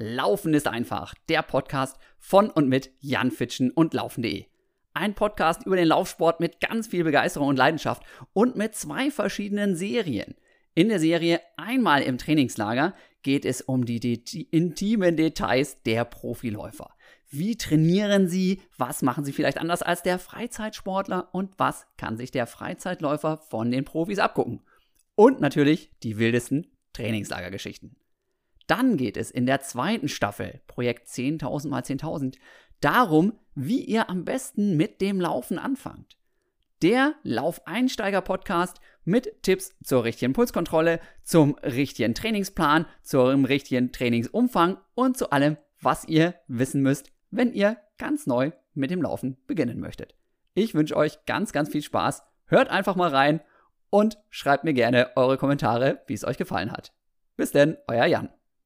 Laufen ist einfach, der Podcast von und mit Jan Fitschen und Laufen.de. Ein Podcast über den Laufsport mit ganz viel Begeisterung und Leidenschaft und mit zwei verschiedenen Serien. In der Serie Einmal im Trainingslager geht es um die, die intimen Details der Profiläufer. Wie trainieren sie? Was machen sie vielleicht anders als der Freizeitsportler? Und was kann sich der Freizeitläufer von den Profis abgucken? Und natürlich die wildesten Trainingslagergeschichten. Dann geht es in der zweiten Staffel, Projekt 10.000 mal 10.000, darum, wie ihr am besten mit dem Laufen anfangt. Der Laufeinsteiger-Podcast mit Tipps zur richtigen Pulskontrolle, zum richtigen Trainingsplan, zum richtigen Trainingsumfang und zu allem, was ihr wissen müsst, wenn ihr ganz neu mit dem Laufen beginnen möchtet. Ich wünsche euch ganz, ganz viel Spaß. Hört einfach mal rein und schreibt mir gerne eure Kommentare, wie es euch gefallen hat. Bis denn, euer Jan.